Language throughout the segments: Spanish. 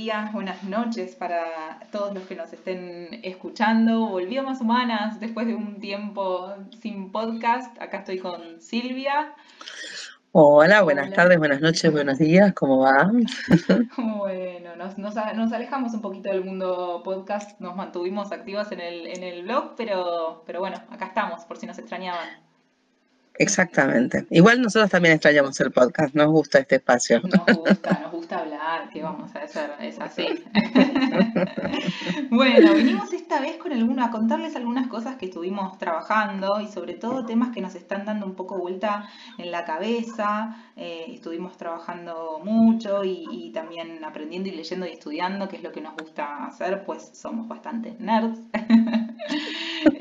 días, buenas noches para todos los que nos estén escuchando. Volví a Más Humanas después de un tiempo sin podcast. Acá estoy con Silvia. Hola, buenas tardes, buenas noches, buenos días, ¿cómo va? Bueno, nos, nos, nos, alejamos un poquito del mundo podcast, nos mantuvimos activas en el, en el blog, pero, pero bueno, acá estamos, por si nos extrañaban. Exactamente. Igual nosotros también extrañamos el podcast, nos gusta este espacio. Nos gusta, nos gusta hablar, ¿qué vamos a hacer? Es así. bueno, venimos esta vez con alguna, a contarles algunas cosas que estuvimos trabajando y sobre todo temas que nos están dando un poco vuelta en la cabeza. Eh, estuvimos trabajando mucho y, también aprendiendo y leyendo y estudiando, que es lo que nos gusta hacer, pues somos bastante nerds.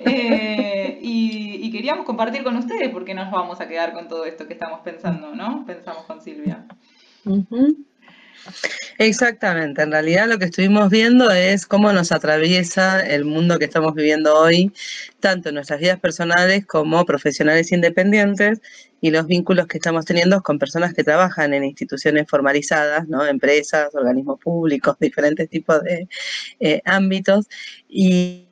Eh, y, queríamos compartir con ustedes porque nos vamos a quedar con todo esto que estamos pensando, ¿no? Pensamos con Silvia. Exactamente, en realidad lo que estuvimos viendo es cómo nos atraviesa el mundo que estamos viviendo hoy, tanto en nuestras vidas personales como profesionales independientes y los vínculos que estamos teniendo con personas que trabajan en instituciones formalizadas, empresas, organismos públicos, diferentes tipos de eh, ámbitos. Y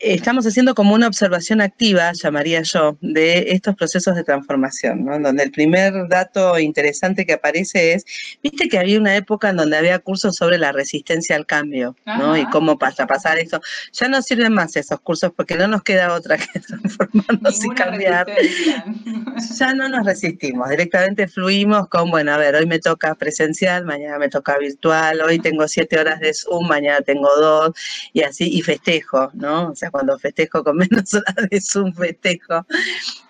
estamos haciendo como una observación activa, llamaría yo, de estos procesos de transformación, ¿no? Donde el primer dato interesante que aparece es, viste que había una época en donde había cursos sobre la resistencia al cambio, ¿no? Y cómo pasa pasar eso. Ya no sirven más esos cursos porque no nos queda otra que transformarnos y cambiar. Ya no nos resistimos, directamente fluimos con, bueno, a ver, hoy me toca presencial, mañana me toca virtual, hoy tengo siete horas de Zoom, mañana tengo dos, y así, y festejo, ¿no? O sea, cuando festejo con menos horas es un festejo.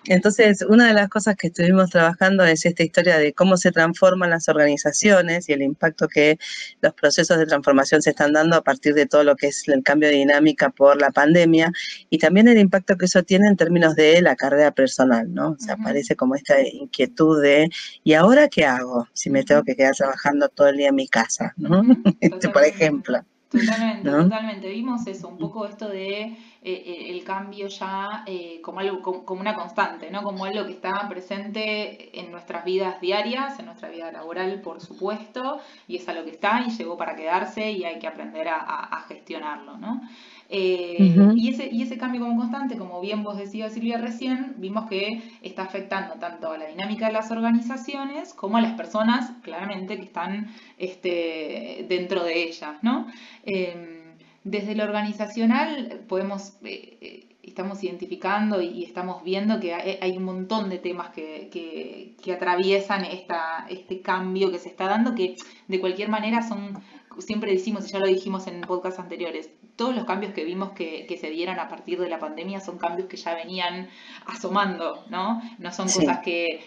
Entonces, una de las cosas que estuvimos trabajando es esta historia de cómo se transforman las organizaciones y el impacto que los procesos de transformación se están dando a partir de todo lo que es el cambio de dinámica por la pandemia y también el impacto que eso tiene en términos de la carrera personal, ¿no? O sea, aparece como esta inquietud de, ¿y ahora qué hago si me tengo que quedar trabajando todo el día en mi casa, ¿no? Este, por ejemplo. Totalmente, totalmente. Vimos eso, un poco esto de eh, eh, el cambio ya eh, como algo, como, una constante, ¿no? Como algo que está presente en nuestras vidas diarias, en nuestra vida laboral, por supuesto, y es algo que está y llegó para quedarse y hay que aprender a, a gestionarlo, ¿no? Eh, y, ese, y ese cambio como constante, como bien vos decías Silvia recién, vimos que está afectando tanto a la dinámica de las organizaciones como a las personas, claramente, que están este, dentro de ellas. ¿no? Em, desde lo organizacional podemos... Eh, eh, estamos identificando y, estamos viendo que hay, un montón de temas que, que, que, atraviesan esta, este cambio que se está dando, que de cualquier manera son, siempre decimos, y ya lo dijimos en podcasts anteriores, todos los cambios que vimos que, se dieron a partir de la pandemia son cambios que ya venían asomando, ¿no? No son cosas que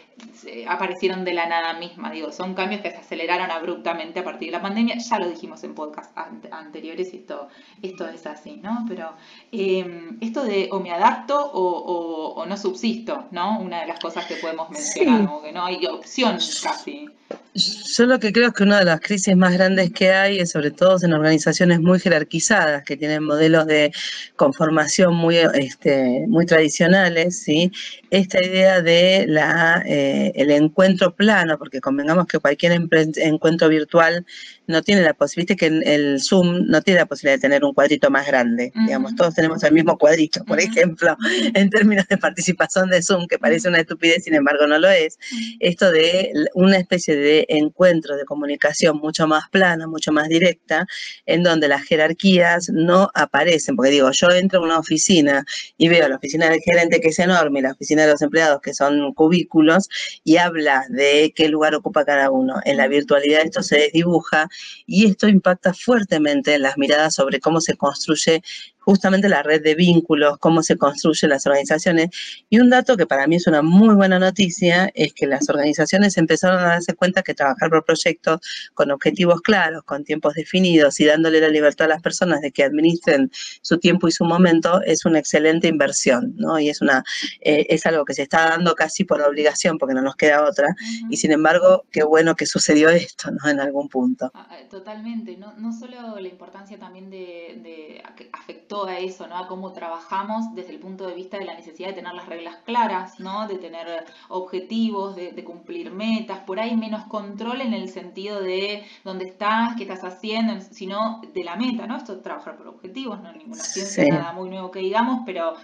aparecieron de la nada misma, digo, son cambios que se aceleraron abruptamente a partir de la pandemia, ya lo dijimos en podcast anteriores y esto, esto es así, ¿no? Pero em, esto de o me adapto o, no subsisto, ¿no? Una de las cosas que podemos mencionar, como que no hay opción casi. Yo lo que creo es que una de las crisis más grandes que hay es sobre todo en organizaciones muy jerarquizadas, que tienen modelos de conformación muy, este, muy tradicionales, ¿sí? esta idea de la, eh, el encuentro plano, porque convengamos que cualquier encuentro virtual no tiene la posibilidad, que el Zoom no tiene la posibilidad de tener un cuadrito más grande, digamos, todos tenemos el mismo cuadrito, por ejemplo, en términos de participación de Zoom, que parece una estupidez, sin embargo no lo es, esto de una especie de encuentro de comunicación mucho más plana, mucho más directa, en donde las jerarquías no aparecen, porque digo, yo entro a una oficina y veo la oficina del gerente que es enorme la oficina de los empleados que son cubículos y habla de qué lugar ocupa cada uno. En la virtualidad esto se desdibuja y esto impacta fuertemente en las miradas sobre cómo se construye justamente la red de vínculos, cómo se construyen las organizaciones. Y un dato que para mí es una muy buena noticia es que las organizaciones empezaron a darse cuenta que trabajar por proyectos con objetivos claros, con tiempos definidos y dándole la libertad a las personas de que administren su tiempo y su momento es una excelente inversión, ¿no? Y es, una, eh, es algo que se está dando casi por obligación porque no nos queda otra. Y sin embargo, qué bueno que sucedió esto, ¿no? En algún punto. Ah, totalmente. No, no solo la importancia también de, de afectar todo a eso, ¿no? A cómo trabajamos desde el punto de vista de la necesidad de tener las reglas claras, ¿no? De tener objetivos, de, cumplir metas, por ahí menos control en el sentido de dónde estás, qué estás haciendo, sino de la meta, ¿no? Esto es trabajar por objetivos, no ninguna ciencia, nada muy nuevo que digamos, pero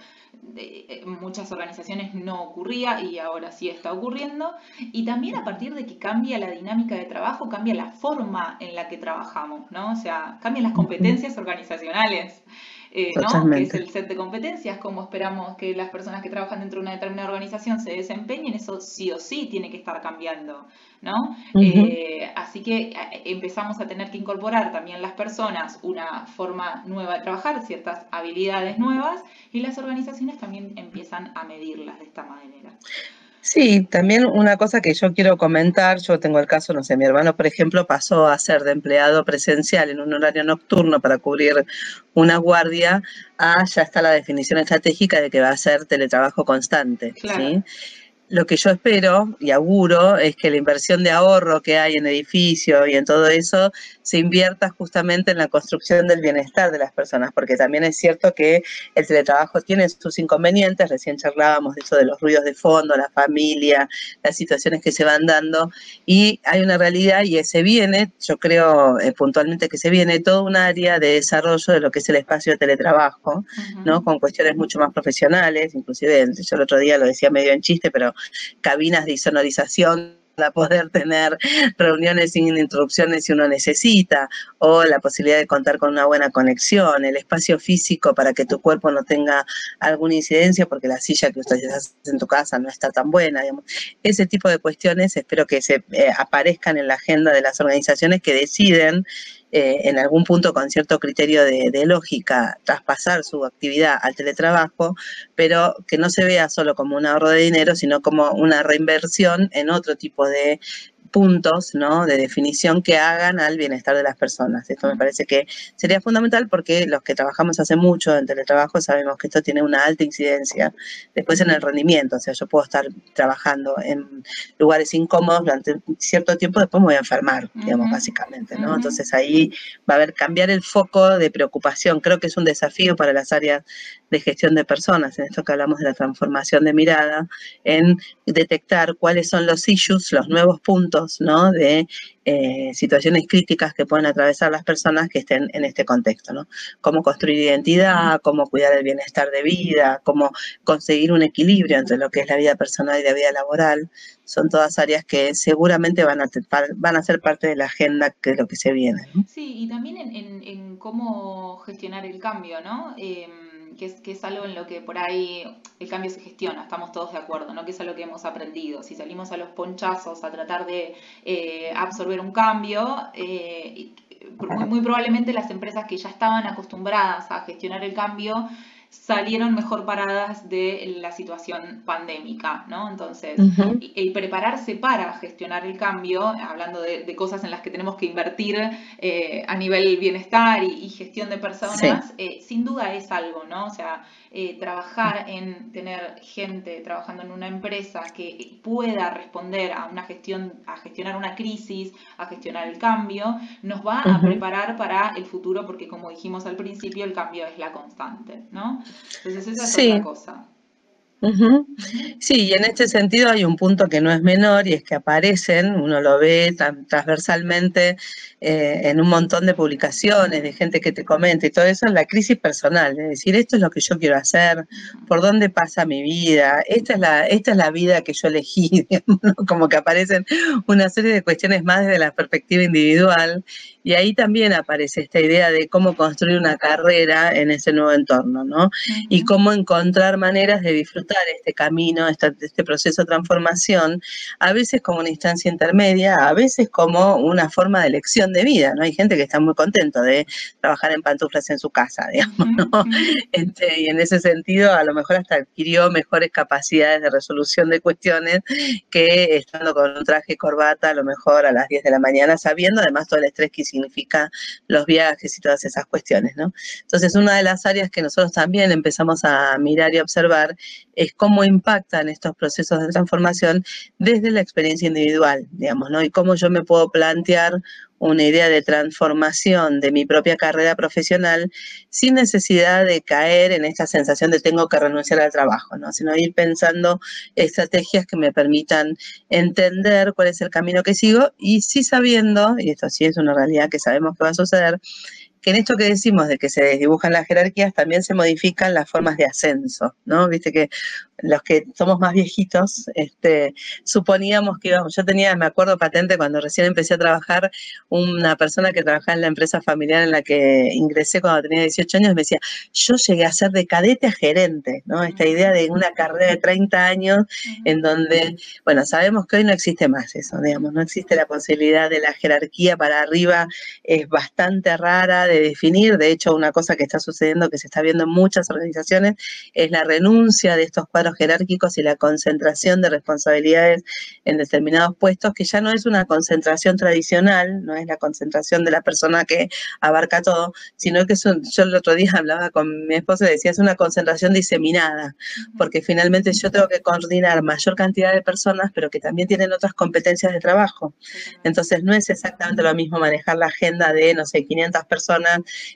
en muchas organizaciones no ocurría y ahora sí está ocurriendo. Y también a partir de que cambia la dinámica de trabajo, cambia la forma en la que trabajamos, ¿no? O sea, cambian las competencias organizacionales. Eh, ¿no? que es el set de competencias, cómo esperamos que las personas que trabajan dentro de una determinada organización se desempeñen, eso sí o sí tiene que estar cambiando. ¿no? Eh, así que eh, empezamos a tener que incorporar también las personas una forma nueva de trabajar, ciertas habilidades nuevas, y las organizaciones también empiezan a medirlas de esta manera. Sí, también una cosa que yo quiero comentar, yo tengo el caso, no sé, mi hermano, por ejemplo, pasó a ser de empleado presencial en un horario nocturno para cubrir una guardia, a ya está la definición estratégica de que va a ser teletrabajo constante. ¿sí? Lo que yo espero y auguro es que la inversión de ahorro que hay en edificio y en todo eso se invierta justamente en la construcción del bienestar de las personas, porque también es cierto que el teletrabajo tiene sus inconvenientes, recién charlábamos de eso de los ruidos de fondo, la familia, las situaciones que se van dando, y hay una realidad y se viene, yo creo eh, puntualmente que se viene todo un área de desarrollo de lo que es el espacio de teletrabajo, ¿no? Con cuestiones mucho más profesionales, inclusive yo el otro día lo decía medio en chiste, pero cabinas de sonorización para poder tener reuniones sin interrupciones si uno necesita, o la posibilidad de contar con una buena conexión, el espacio físico para que tu cuerpo no tenga alguna incidencia porque la silla que ustedes hacen en tu casa no está tan buena. Ese tipo de cuestiones espero que se eh, aparezcan en la agenda de las organizaciones que deciden eh, en algún punto con cierto criterio de, lógica traspasar su actividad al teletrabajo, pero que no se vea solo como un ahorro de dinero, sino como una reinversión en otro tipo de puntos ¿no? de definición que hagan al bienestar de las personas. Esto me parece que sería fundamental porque los que trabajamos hace mucho en teletrabajo sabemos que esto tiene una alta incidencia después en el rendimiento. O sea, yo puedo estar trabajando en lugares incómodos durante cierto tiempo, después me voy a enfermar, digamos, básicamente. ¿no? Entonces ahí va a haber cambiar el foco de preocupación. Creo que es un desafío para las áreas de gestión de personas, en esto que hablamos de la transformación de mirada, en detectar cuáles son los issues, los nuevos puntos ¿no? de eh, situaciones críticas que pueden atravesar las personas que estén en este contexto. ¿no? Cómo construir identidad, cómo cuidar el bienestar de vida, cómo conseguir un equilibrio entre lo que es la vida personal y la vida laboral. Son todas áreas que seguramente van a, van a ser parte de la agenda de lo que se viene. Sí, y también en, cómo gestionar el cambio, ¿no? Em, que es, que es algo en lo que por ahí el cambio se gestiona, estamos todos de acuerdo, ¿no? Que es algo que hemos aprendido. Si salimos a los ponchazos a tratar de eh, absorber un cambio, eh, muy, muy probablemente las empresas que ya estaban acostumbradas a gestionar el cambio salieron mejor paradas de la situación pandémica, ¿no? Entonces, el prepararse para gestionar el cambio, hablando de, cosas en las que tenemos que invertir eh, a nivel bienestar y, gestión de personas, eh, sin duda es algo, ¿no? O sea, eh, trabajar en tener gente trabajando en una empresa que pueda responder a una gestión, a gestionar una crisis, a gestionar el cambio, nos va a preparar para el futuro porque como dijimos al principio, el cambio es la constante, ¿no? Entonces esa es otra cosa. Sí, y en este sentido hay un punto que no es menor y es que aparecen, uno lo ve transversalmente eh, en un montón de publicaciones, de gente que te comenta y todo eso, en la crisis personal, es decir, esto es lo que yo quiero hacer, por dónde pasa mi vida, esta es la, esta es la vida que yo elegí, como que aparecen una serie de cuestiones más desde la perspectiva individual y ahí también aparece esta idea de cómo construir una carrera en ese nuevo entorno, ¿no? Y cómo encontrar maneras de disfrutar este camino, este, este proceso de transformación, a veces como una instancia intermedia, a veces como una forma de elección de vida, ¿no? Hay gente que está muy contento de trabajar en pantuflas en su casa, digamos, ¿no? Este, y en ese sentido, a lo mejor hasta adquirió mejores capacidades de resolución de cuestiones que estando con un traje y corbata, a lo mejor a las 10 de la mañana, sabiendo además todo el estrés que significa los viajes y todas esas cuestiones, ¿no? Entonces, una de las áreas que nosotros también empezamos a mirar y observar es cómo impactan estos procesos de transformación desde la experiencia individual, digamos, ¿no? Y cómo yo me puedo plantear una idea de transformación de mi propia carrera profesional sin necesidad de caer en esta sensación de tengo que renunciar al trabajo, ¿no? sino ir pensando estrategias que me permitan entender cuál es el camino que sigo y sí sabiendo, y esto sí es una realidad que sabemos que va a suceder, que en esto que decimos de que se desdibujan las jerarquías también se modifican las formas de ascenso, ¿no? Viste que los que somos más viejitos, este, suponíamos que íbamos, yo tenía, me acuerdo patente cuando recién empecé a trabajar, una persona que trabajaba en la empresa familiar en la que ingresé cuando tenía 18 años me decía, yo llegué a ser de cadete a gerente, ¿no? Esta idea de una carrera de 30 años en donde, bueno, sabemos que hoy no existe más eso, digamos, no existe la posibilidad de la jerarquía para arriba, es bastante rara de definir, de hecho una cosa que está sucediendo, que se está viendo en muchas organizaciones, es la renuncia de estos cuadros jerárquicos y la concentración de responsabilidades en determinados puestos, que ya no es una concentración tradicional, no es la concentración de la persona que abarca todo, sino que es yo el otro día hablaba con mi esposo y decía, es una concentración diseminada, porque finalmente yo tengo que coordinar mayor cantidad de personas, pero que también tienen otras competencias de trabajo. Entonces no es exactamente lo mismo manejar la agenda de, no sé, 500 personas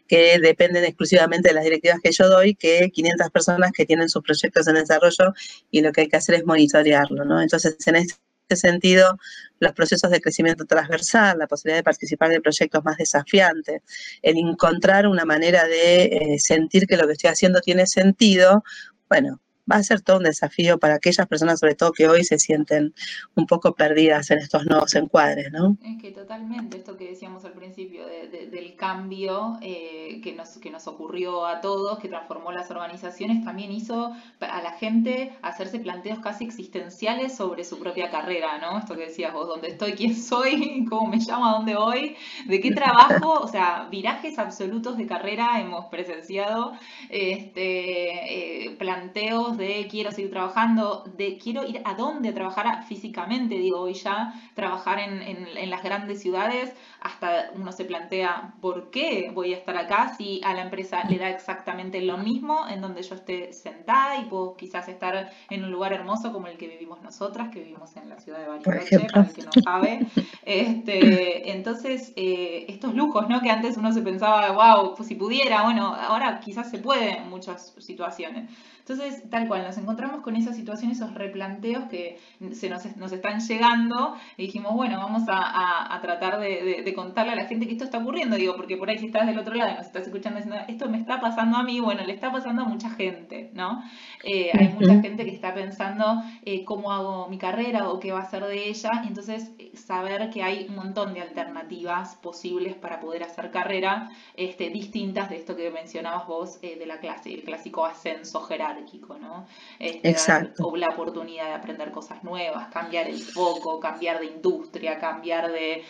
que dependen exclusivamente de las directivas que yo doy, que 500 personas que tienen sus proyectos en desarrollo y lo que hay que hacer es monitorearlo, ¿no? Entonces, en este sentido, los procesos de crecimiento transversal, la posibilidad de participar de proyectos más desafiantes, el encontrar una manera de eh, sentir que lo que estoy haciendo tiene sentido, bueno, va a ser todo un desafío para aquellas personas, sobre todo que hoy se sienten un poco perdidas en estos nuevos encuadres, ¿no? Es que totalmente, esto que decíamos al del cambio eh, que, nos, que nos ocurrió a todos, que transformó las organizaciones, también hizo a la gente hacerse planteos casi existenciales sobre su propia carrera, ¿no? Esto que decías vos, ¿dónde estoy? ¿Quién soy? ¿Cómo me llamo? ¿A dónde voy? ¿De qué trabajo? O sea, virajes absolutos de carrera hemos presenciado, este, eh, planteos de quiero seguir trabajando, de quiero ir a dónde trabajar físicamente, digo, hoy ya trabajar en, en, las grandes ciudades, hasta uno se plantea por qué voy a estar acá si a la empresa le da exactamente lo mismo en donde yo esté sentada y puedo quizás estar en un lugar hermoso como el que vivimos nosotras, que vivimos en la ciudad de Bariloche, para el que no sabe. Este, entonces, eh, estos lujos, ¿no? Que antes uno se pensaba, wow, pues si pudiera, bueno, ahora quizás se puede en muchas situaciones. Entonces, tal cual, nos encontramos con esa situación, esos replanteos que se nos, nos están llegando y dijimos, bueno, vamos a, a, tratar de, de, contarle a la gente que esto está ocurriendo, digo, porque por ahí si estás del otro lado y nos estás escuchando diciendo, esto me está pasando a mí, bueno, le está pasando a mucha gente, ¿no? Eh, hay mucha gente que está pensando eh, cómo hago mi carrera o qué va a ser de ella, y entonces eh, saber que hay un montón de alternativas posibles para poder hacer carrera este, distintas de esto que mencionabas vos de la clase, el clásico ascenso jerárquico ¿no? Este, o la oportunidad de aprender cosas nuevas, cambiar el foco, cambiar de industria, cambiar de,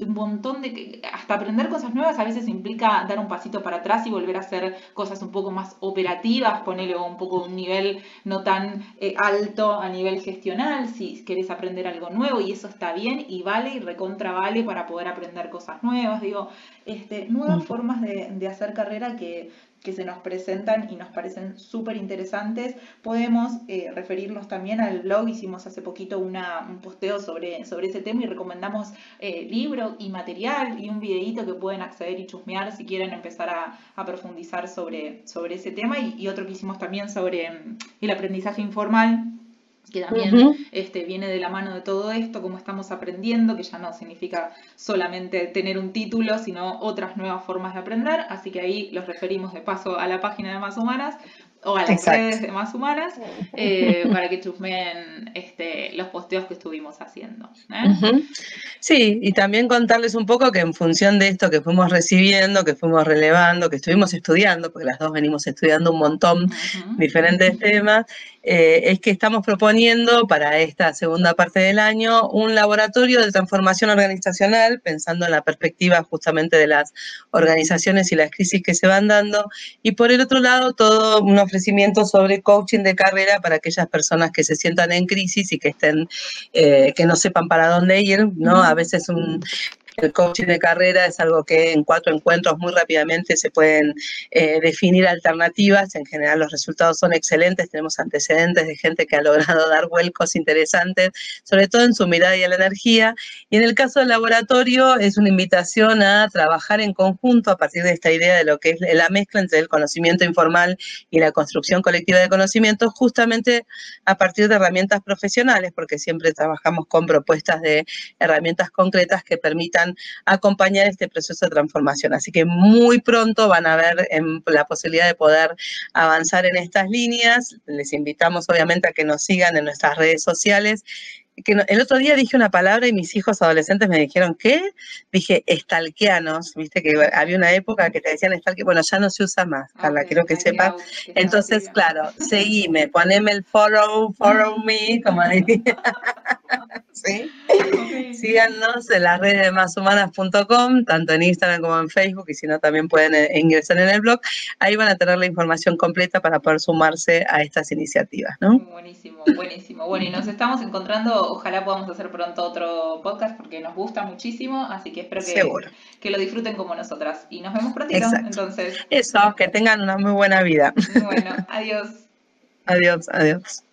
un montón de... Hasta aprender cosas nuevas a veces implica dar un pasito para atrás y volver a hacer cosas un poco más operativas, ponerle un poco un nivel no tan eh, alto a nivel gestional, si querés aprender algo nuevo y eso está bien y vale y recontra vale para poder aprender cosas nuevas, digo, este, nuevas formas de, de hacer carrera que que se nos presentan y nos parecen súper interesantes. Podemos eh, referirnos también al blog, hicimos hace poquito un posteo sobre, sobre ese tema y recomendamos eh, libro y material y un videíto que pueden acceder y chusmear si quieren empezar a, profundizar sobre, sobre ese tema. Y, y, otro que hicimos también sobre mm, el aprendizaje informal que también este, viene de la mano de todo esto, cómo estamos aprendiendo, que ya no significa solamente tener un título, sino otras nuevas formas de aprender. Así que ahí los referimos de paso a la página de Más Humanas o a las redes de Más Humanas eh, para que chusmeen este, los posteos que estuvimos haciendo. ¿eh? Sí, y también contarles un poco que en función de esto que fuimos recibiendo, que fuimos relevando, que estuvimos estudiando, porque las dos venimos estudiando un montón diferentes temas, eh, es que estamos proponiendo para esta segunda parte del año un laboratorio de transformación organizacional, pensando en la perspectiva justamente de las organizaciones y las crisis que se van dando, y por el otro lado, todo un ofrecimiento sobre coaching de carrera para aquellas personas que se sientan en crisis y que estén, eh, que no sepan para dónde ir, ¿no? A veces un el coaching de carrera es algo que en cuatro encuentros muy rápidamente se pueden eh, definir alternativas. En general los resultados son excelentes, tenemos antecedentes de gente que ha logrado dar vuelcos interesantes, sobre todo en su mirada y en la energía. Y en el caso del laboratorio es una invitación a trabajar en conjunto a partir de esta idea de lo que es la mezcla entre el conocimiento informal y la construcción colectiva de conocimiento, justamente a partir de herramientas profesionales, porque siempre trabajamos con propuestas de herramientas concretas que permitan acompañar este proceso de transformación. Así que muy pronto van a ver la posibilidad de poder avanzar en estas líneas. Les invitamos obviamente a que nos sigan en nuestras redes sociales que el otro día dije una palabra y mis hijos adolescentes me dijeron, ¿qué? Dije, estalqueanos, viste que había una época que te decían estalque, bueno, ya no se usa más, Carla, quiero que sepas. Entonces, claro, seguime, poneme el follow, follow me, como diría. ¿Sí? Síganos en las redes de máshumanas.com, tanto en Instagram como en Facebook, y si no, también pueden eh, ingresar en el blog. Ahí van a tener la información completa para poder sumarse a estas iniciativas, ¿no? Buenísimo, buenísimo. Bueno, y nos estamos encontrando ojalá podamos hacer pronto otro podcast porque nos gusta muchísimo, así que espero que, que lo disfruten como nosotras. Y nos vemos pronto entonces. Eso, que tengan una muy buena vida. Bueno, adiós. Adiós, adiós.